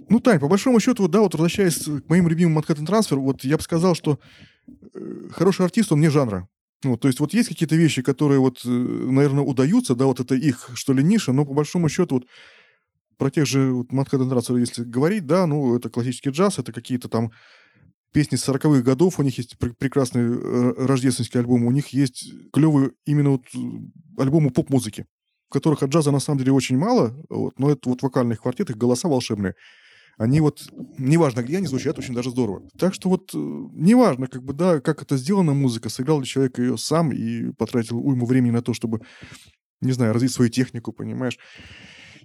Ну, Тань, по большому счету, вот, да, вот возвращаясь к моим любимым Манхэттен Трансфер, вот я бы сказал, что э, хороший артист, он не жанра. Ну, то есть вот есть какие-то вещи, которые вот, э, наверное, удаются, да, вот это их, что ли, ниша, но по большому счету вот про тех же вот, Манхэттен если говорить, да, ну, это классический джаз, это какие-то там песни с 40-х годов, у них есть пр- прекрасный э, рождественский альбом, у них есть клевые именно вот э, альбомы поп-музыки, в которых от джаза на самом деле очень мало, вот, но это вот вокальный квартет, их голоса волшебные они вот, неважно где они звучат, очень даже здорово. Так что вот, э, неважно, как бы, да, как это сделана музыка, сыграл ли человек ее сам и потратил уйму времени на то, чтобы, не знаю, развить свою технику, понимаешь.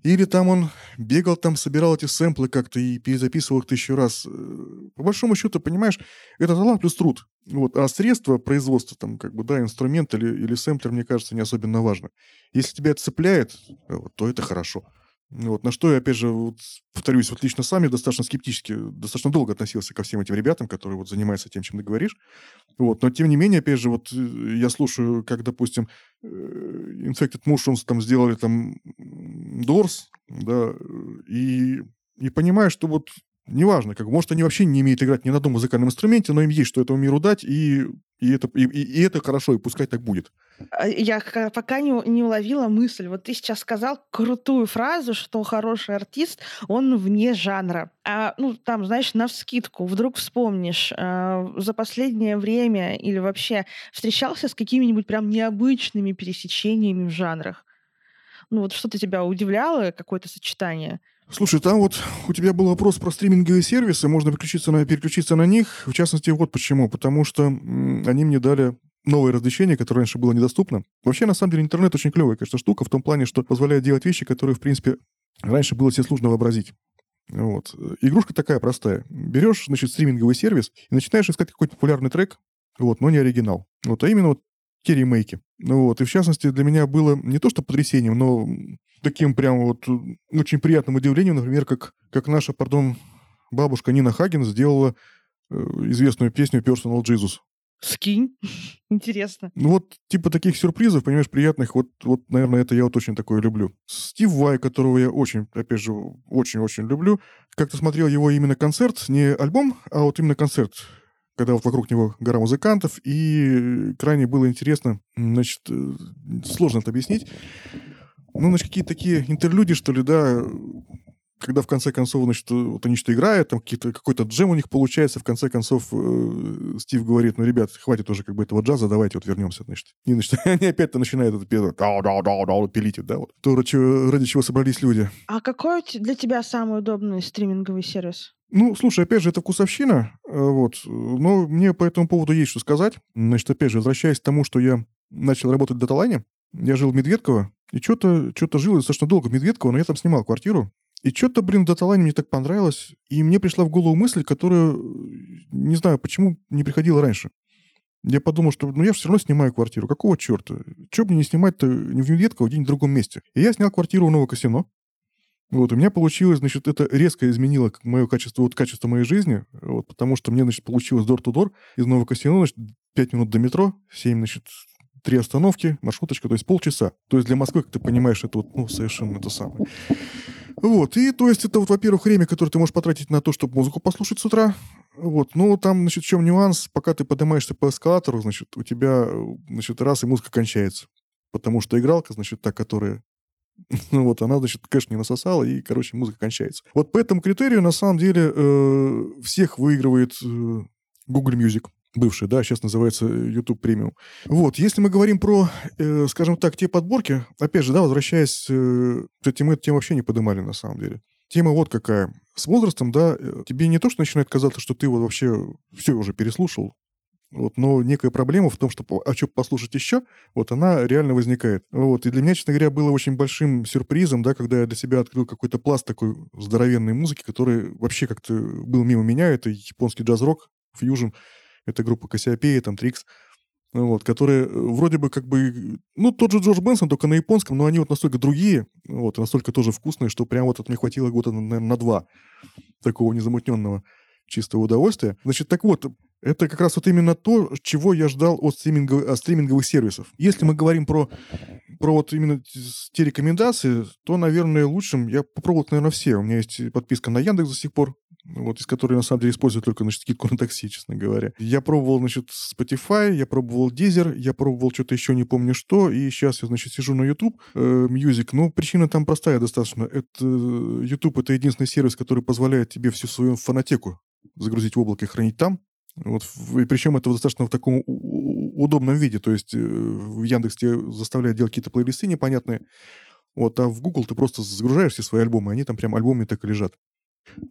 Или там он бегал, там собирал эти сэмплы как-то и перезаписывал их тысячу раз. Э, по большому счету, понимаешь, это талант плюс труд. Вот. А средства производства, там, как бы, да, инструмент или, или сэмплер, мне кажется, не особенно важно. Если тебя это цепляет, э, то это хорошо. Вот, на что я, опять же, вот, повторюсь, вот лично сами достаточно скептически, достаточно долго относился ко всем этим ребятам, которые вот занимаются тем, чем ты говоришь. Вот, но тем не менее, опять же, вот э, я слушаю, как, допустим, э, Infected Mushrooms там сделали там Doors, да, и, и понимаю, что вот неважно, как может, они вообще не умеют играть ни на одном музыкальном инструменте, но им есть что этому миру дать, и, и, это, и, и это хорошо, и пускай так будет. А, я пока не, не уловила мысль. Вот ты сейчас сказал крутую фразу, что хороший артист, он вне жанра. А, ну, там, знаешь, на вскидку, вдруг вспомнишь, э, за последнее время или вообще встречался с какими-нибудь прям необычными пересечениями в жанрах? Ну, вот что-то тебя удивляло, какое-то сочетание? Слушай, там вот у тебя был вопрос про стриминговые сервисы, можно переключиться на, переключиться на них. В частности, вот почему. Потому что они мне дали новое развлечение, которое раньше было недоступно. Вообще, на самом деле, интернет очень клевая, конечно, штука в том плане, что позволяет делать вещи, которые, в принципе, раньше было себе сложно вообразить. Вот. Игрушка такая простая. Берешь, значит, стриминговый сервис и начинаешь искать какой-то популярный трек, вот, но не оригинал. Вот, а именно вот те ремейки. Ну вот, и в частности для меня было не то что потрясением, но таким прям вот очень приятным удивлением, например, как, как наша, пардон, бабушка Нина Хаген сделала э, известную песню Personal Jesus. Скинь. Интересно. Ну вот, типа таких сюрпризов, понимаешь, приятных, вот, вот, наверное, это я вот очень такое люблю. Стив Вай, которого я очень, опять же, очень-очень люблю, как-то смотрел его именно концерт, не альбом, а вот именно концерт, когда вот вокруг него гора музыкантов, и крайне было интересно, значит, э, сложно это объяснить, ну, значит, какие-то такие интерлюди, что ли, да, когда в конце концов, значит, вот они что играют, там какие-то, какой-то джем у них получается, в конце концов э, Стив говорит, ну, ребят, хватит уже как бы этого джаза, давайте вот вернемся, значит. И, значит, они опять-то начинают это петь, пилить, да, вот. То, ради чего собрались люди. А какой для тебя самый удобный стриминговый сервис? Ну, слушай, опять же, это вкусовщина, э, вот, но мне по этому поводу есть что сказать. Значит, опять же, возвращаясь к тому, что я начал работать в Даталайне, я жил в Медведково, и что-то что жил достаточно долго в Медведково, но я там снимал квартиру. И что-то, блин, в даталайне мне так понравилось, и мне пришла в голову мысль, которая, не знаю, почему не приходила раньше. Я подумал, что ну я все равно снимаю квартиру. Какого черта? Че мне не снимать-то не в Медведково, а где-нибудь в другом месте? И я снял квартиру в Новокосино. Вот, у меня получилось, значит, это резко изменило мое качество, вот качество моей жизни, вот, потому что мне, значит, получилось дор-ту-дор из Новокосино, значит, 5 минут до метро, 7, значит, три остановки, маршруточка, то есть полчаса. То есть для Москвы, как ты понимаешь, это вот, ну, совершенно это самое. Вот, и то есть это вот, во-первых, время, которое ты можешь потратить на то, чтобы музыку послушать с утра. Вот, ну, там, значит, в чем нюанс, пока ты поднимаешься по эскалатору, значит, у тебя, значит, раз и музыка кончается. Потому что игралка, значит, та, которая ну вот, она, значит, кэш не насосала, и, короче, музыка кончается. Вот по этому критерию, на самом деле, э, всех выигрывает э, Google Music бывший, да, сейчас называется YouTube Premium. Вот, если мы говорим про, э, скажем так, те подборки, опять же, да, возвращаясь, э, кстати, мы эту тему вообще не поднимали на самом деле. Тема вот какая. С возрастом, да, э, тебе не то, что начинает казаться, что ты вот вообще все уже переслушал, вот, но некая проблема в том, что а что послушать еще, вот она реально возникает. Вот, и для меня, честно говоря, было очень большим сюрпризом, да, когда я для себя открыл какой-то пласт такой здоровенной музыки, который вообще как-то был мимо меня. Это японский джаз-рок, фьюжн. Это группа Кассиопея, там Трикс. Вот, которые э, вроде бы как бы, ну, тот же Джордж Бенсон, только на японском, но они вот настолько другие, вот, настолько тоже вкусные, что прям вот это мне хватило года, наверное, на два такого незамутненного чистого удовольствия. Значит, так вот, это как раз вот именно то, чего я ждал от, стриминговых, от стриминговых сервисов. Если мы говорим про, про вот именно те рекомендации, то, наверное, лучшим я попробовал, наверное, все. У меня есть подписка на Яндекс до сих пор, вот, из которой, на самом деле, использую только, значит, скидку на такси, честно говоря. Я пробовал, значит, Spotify, я пробовал Deezer, я пробовал что-то еще, не помню что, и сейчас я, значит, сижу на YouTube э, Music. Ну, причина там простая достаточно. Это YouTube — это единственный сервис, который позволяет тебе всю свою фонотеку загрузить в облако и хранить там. Вот, и причем это достаточно в таком удобном виде. То есть э, в Яндекс тебе заставляет делать какие-то плейлисты непонятные, вот, а в Google ты просто загружаешь все свои альбомы, они там прям альбомами так и лежат.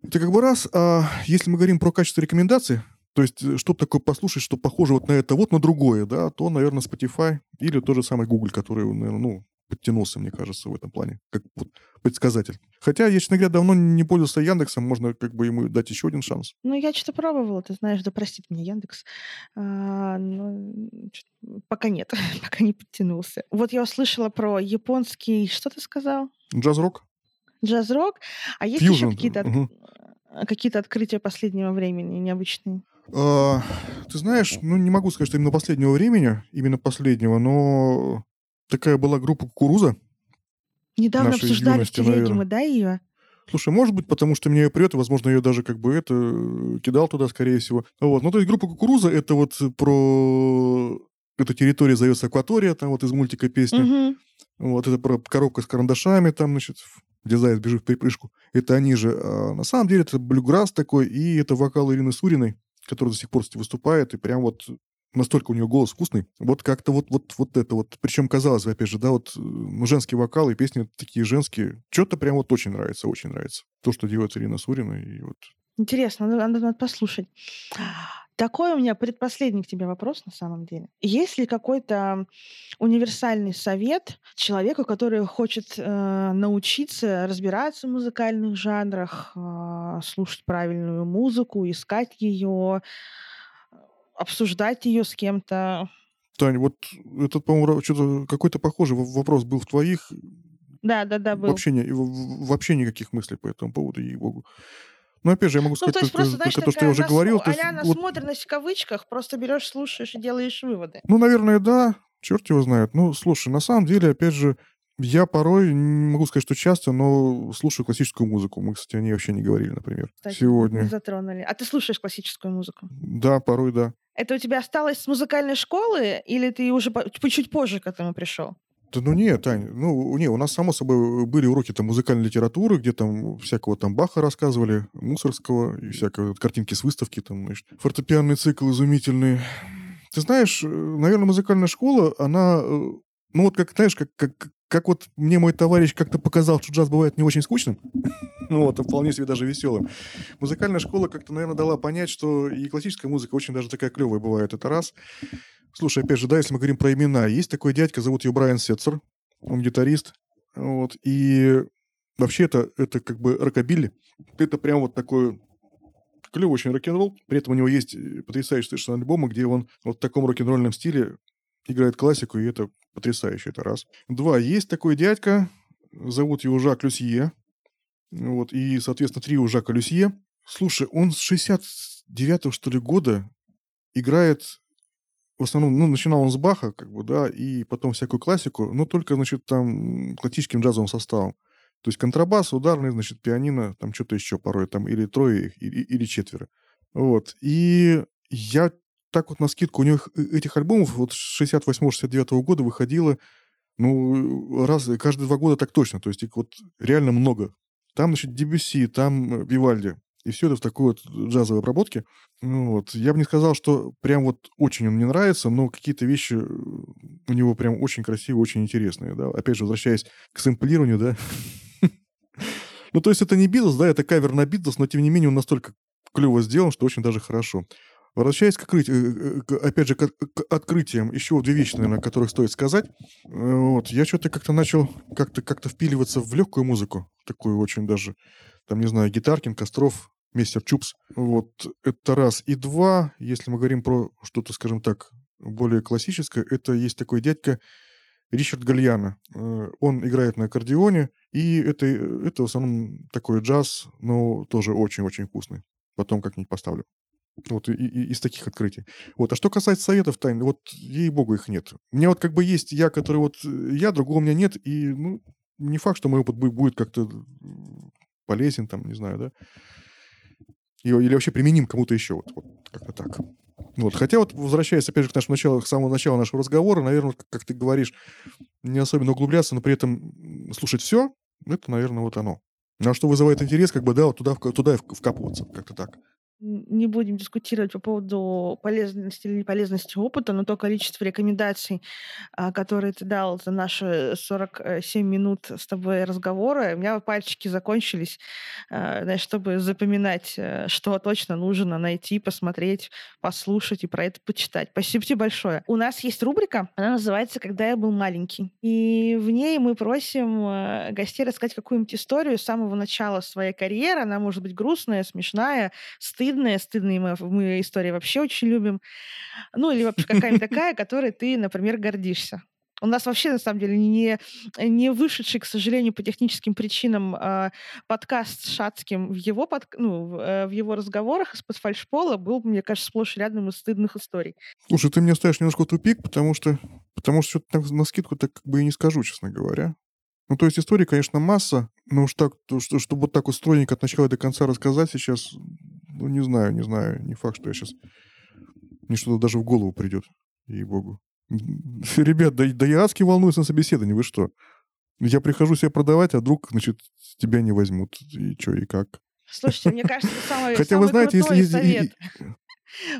Это как бы раз, а если мы говорим про качество рекомендаций, то есть, э, что такое послушать, что похоже вот на это, вот на другое, да, то, наверное, Spotify или тот же самый Google, который, наверное, ну, подтянулся, мне кажется, в этом плане, как вот предсказатель. Хотя я, честно говоря, давно не пользовался Яндексом, можно как бы ему дать еще один шанс. Ну, я что-то пробовала, ты знаешь, да простит меня Яндекс. А, но пока нет, пока не подтянулся. Вот я услышала про японский, что ты сказал? Джаз-рок. Джаз-рок. А есть Fusion. еще какие-то угу. какие открытия последнего времени необычные? А, ты знаешь, ну не могу сказать, что именно последнего времени, именно последнего, но такая была группа «Кукуруза». Недавно обсуждали юности, в телеге мы, да, ее? Слушай, может быть, потому что мне ее прет, и, возможно, ее даже как бы это э, кидал туда, скорее всего. Вот. Ну, то есть группа «Кукуруза» — это вот про... Эта территория зовется Акватория, там вот из мультика песня. Угу. Вот, это про коробка с карандашами, там, значит, где заяц бежит в припрыжку. Это они же. А на самом деле это блюграсс такой, и это вокал Ирины Суриной, которая до сих пор выступает, и прям вот настолько у нее голос вкусный. Вот как-то вот, вот, вот это вот. Причем, казалось бы, опять же, да, вот ну, женский вокал и песни такие женские. Что-то прям вот очень нравится, очень нравится. То, что делает Ирина Сурина. И вот... Интересно, надо, надо, надо послушать. Такой у меня предпоследний к тебе вопрос на самом деле. Есть ли какой-то универсальный совет человеку, который хочет э, научиться разбираться в музыкальных жанрах, э, слушать правильную музыку, искать ее, обсуждать ее с кем-то. Тань, вот этот, по-моему, что-то какой-то похожий вопрос был в твоих. Да, да, да, был. Вообще, не, вообще никаких мыслей по этому поводу, ей-богу. Но опять же, я могу Ну, сказать то есть просто, знаешь, то, что я уже насмо- говорил. То есть, а-ля вот, насмотренность в кавычках, просто берешь, слушаешь и делаешь выводы. ну, наверное, да. Черт его знает. Ну, слушай, на самом деле, опять же, я порой, не могу сказать, что часто, но слушаю классическую музыку. Мы, кстати, о ней вообще не говорили, например, Кстати, не сегодня. затронули. А ты слушаешь классическую музыку? Да, порой да. Это у тебя осталось с музыкальной школы, или ты уже по- чуть позже к этому пришел? Да ну нет, Тань, ну не, у нас, само собой, были уроки там музыкальной литературы, где там всякого там Баха рассказывали, Мусорского, и всякие вот картинки с выставки, там, значит, фортепианный цикл изумительный. Ты знаешь, наверное, музыкальная школа, она, э, ну вот как, знаешь, как, как, как вот мне мой товарищ как-то показал, что джаз бывает не очень скучным, ну вот, а вполне себе даже веселым. Музыкальная школа как-то, наверное, дала понять, что и классическая музыка очень даже такая клевая бывает, это раз. Слушай, опять же, да, если мы говорим про имена, есть такой дядька, зовут его Брайан Сетцер, он гитарист, вот, и вообще это, это как бы рокобилли, это прям вот такой клевый очень рок-н-ролл, при этом у него есть э, потрясающие совершенно альбомы, где он вот в таком рок-н-ролльном стиле играет классику, и это потрясающе, это раз. Два, есть такой дядька, зовут его Жак Люсье, вот, и, соответственно, три у Жака Люсье. Слушай, он с 69-го, что ли, года играет в основном, ну, начинал он с Баха, как бы, да, и потом всякую классику, но только, значит, там классическим джазовым составом. То есть контрабас, ударный, значит, пианино, там что-то еще порой, там или трое их, или, или четверо. Вот. И я так вот на скидку, у них этих альбомов вот с 68-69 года выходило, ну, раз, каждые два года так точно. То есть их вот реально много. Там, значит, Дебюсси, там Вивальди. И все это в такой вот джазовой обработке. Ну, вот. Я бы не сказал, что прям вот очень он мне нравится, но какие-то вещи у него прям очень красивые, очень интересные. Да? Опять же, возвращаясь к сэмплированию, да. Ну, то есть это не Битлз, да, это кавер на Битлз, но тем не менее он настолько клево сделан, что очень даже хорошо. Возвращаясь к, открытию, опять же, к, открытиям, еще две вещи, наверное, о которых стоит сказать. Вот, я что-то как-то начал как-то как впиливаться в легкую музыку, такую очень даже, там, не знаю, Гитаркин, Костров, Мистер Чупс. Вот, это раз. И два, если мы говорим про что-то, скажем так, более классическое, это есть такой дядька Ричард Гальяна. Он играет на аккордеоне, и это, это в основном такой джаз, но тоже очень-очень вкусный. Потом как-нибудь поставлю. Вот и, и, из таких открытий. Вот. А что касается советов тайн, вот ей-богу их нет. У меня вот как бы есть я, который вот я, другого у меня нет, и ну, не факт, что мой опыт будет как-то полезен, там, не знаю, да. Или вообще применим кому-то еще. Вот, вот как-то так. Вот. Хотя вот, возвращаясь опять же к нашему началу, к самому началу нашего разговора, наверное, как ты говоришь, не особенно углубляться, но при этом слушать все, это, наверное, вот оно. Ну, а что вызывает интерес, как бы, да, вот туда, туда и вкапываться, как-то так не будем дискутировать по поводу полезности или неполезности опыта, но то количество рекомендаций, а, которые ты дал за наши 47 минут с тобой разговора, у меня пальчики закончились, а, знаешь, чтобы запоминать, э, что точно нужно найти, посмотреть, послушать и про это почитать. Спасибо тебе большое. У нас есть рубрика, она называется «Когда я был маленький». И в ней мы просим э, гостей рассказать какую-нибудь историю с самого начала своей карьеры. Она может быть грустная, смешная, стыдная, стыдные, стыдные мы, мы истории вообще очень любим. Ну, или вообще какая-нибудь такая, которой ты, например, гордишься. У нас вообще, на самом деле, не, не вышедший, к сожалению, по техническим причинам э, подкаст с Шацким в его, под, ну, в, э, в его разговорах из-под фальшпола был, мне кажется, сплошь рядом из стыдных историй. Слушай, ты меня ставишь немножко тупик, потому что, потому что что-то на скидку так как бы и не скажу, честно говоря. Ну, то есть истории, конечно, масса, но уж так, то, что, чтобы вот так вот стройненько от начала до конца рассказать сейчас, ну, не знаю, не знаю. Не факт, что я сейчас... Мне что-то даже в голову придет. Ей-богу. Ребят, да, да я адски волнуюсь на собеседовании, вы что? Я прихожу себя продавать, а вдруг, значит, тебя не возьмут. И что, и как? Слушайте, мне кажется, это самый, Хотя самый вы знаете, крутой если... совет.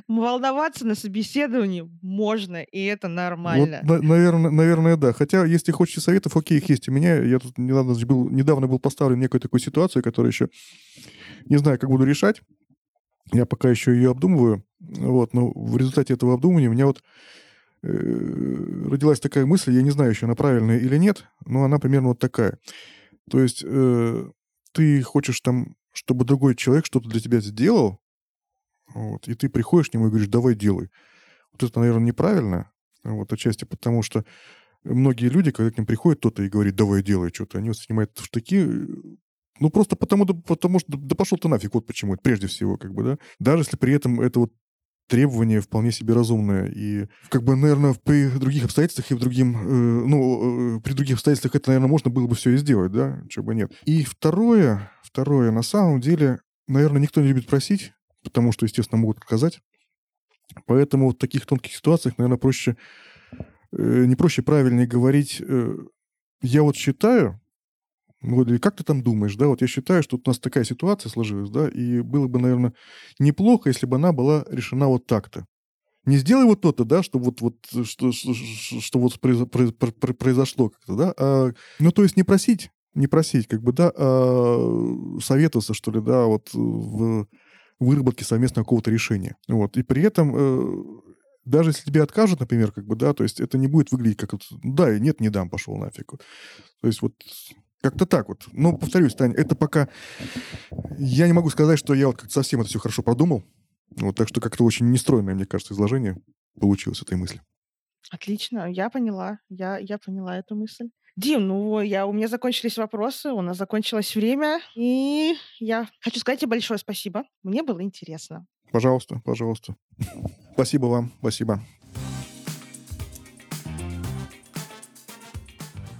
Волноваться на собеседовании можно, и это нормально. Вот, на, наверное, наверное, да. Хотя, если хочешь советов, окей, их есть у меня. Я тут недавно был, недавно был поставлен в некую такую ситуацию, которую еще не знаю, как буду решать. Я пока еще ее обдумываю. Вот, но в результате этого обдумывания у меня вот э, родилась такая мысль, я не знаю еще, она правильная или нет, но она примерно вот такая. То есть э, ты хочешь там, чтобы другой человек что-то для тебя сделал, вот, и ты приходишь к нему и говоришь, давай делай. Вот это, наверное, неправильно, вот, отчасти потому, что многие люди, когда к ним приходит кто-то и говорит, давай делай что-то, они вот снимают в штыки, Ну, просто потому, да, потому что, да пошел ты нафиг, вот почему, прежде всего, как бы, да. Даже если при этом это вот требование вполне себе разумное. И, как бы, наверное, при других обстоятельствах и в другим, э, ну, э, при других обстоятельствах это, наверное, можно было бы все и сделать, да, чего бы нет. И второе, второе, на самом деле, наверное, никто не любит просить, потому что, естественно, могут отказать. Поэтому в таких тонких ситуациях, наверное, проще, э, не проще, правильнее говорить, э, я вот считаю, вот, и как ты там думаешь, да, вот я считаю, что у нас такая ситуация сложилась, да, и было бы, наверное, неплохо, если бы она была решена вот так-то. Не сделай вот то-то, да, что вот, вот, что, что, что вот произошло как-то, да, а, ну, то есть не просить, не просить, как бы, да, а советоваться, что ли, да, вот в выработке совместного какого-то решения. Вот, и при этом э, даже если тебе откажут, например, как бы, да, то есть это не будет выглядеть как, да, и нет, не дам, пошел нафиг. То есть вот как-то так вот. Ну, повторюсь, Таня, это пока... Я не могу сказать, что я вот как-то совсем это все хорошо продумал. Вот, так что как-то очень нестройное, мне кажется, изложение получилось этой мысли. Отлично, я поняла. Я, я поняла эту мысль. Дим, ну я, у меня закончились вопросы, у нас закончилось время, и я хочу сказать тебе большое спасибо. Мне было интересно. Пожалуйста, пожалуйста. Спасибо вам, спасибо.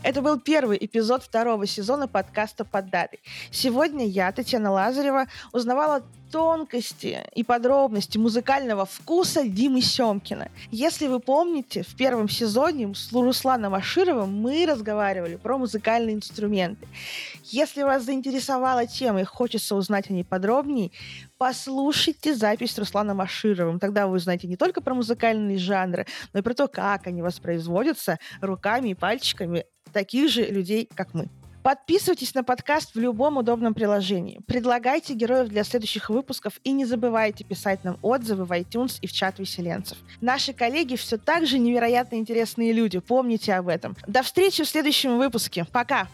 Это был первый эпизод второго сезона подкаста «Под датой». Сегодня я, Татьяна Лазарева, узнавала тонкости и подробности музыкального вкуса Димы Семкина. Если вы помните, в первом сезоне с Русланом Ашировым мы разговаривали про музыкальные инструменты. Если вас заинтересовала тема и хочется узнать о ней подробнее, послушайте запись с Русланом Ашировым. Тогда вы узнаете не только про музыкальные жанры, но и про то, как они воспроизводятся руками и пальчиками таких же людей, как мы. Подписывайтесь на подкаст в любом удобном приложении. Предлагайте героев для следующих выпусков и не забывайте писать нам отзывы в iTunes и в чат Веселенцев. Наши коллеги все так же невероятно интересные люди. Помните об этом. До встречи в следующем выпуске. Пока!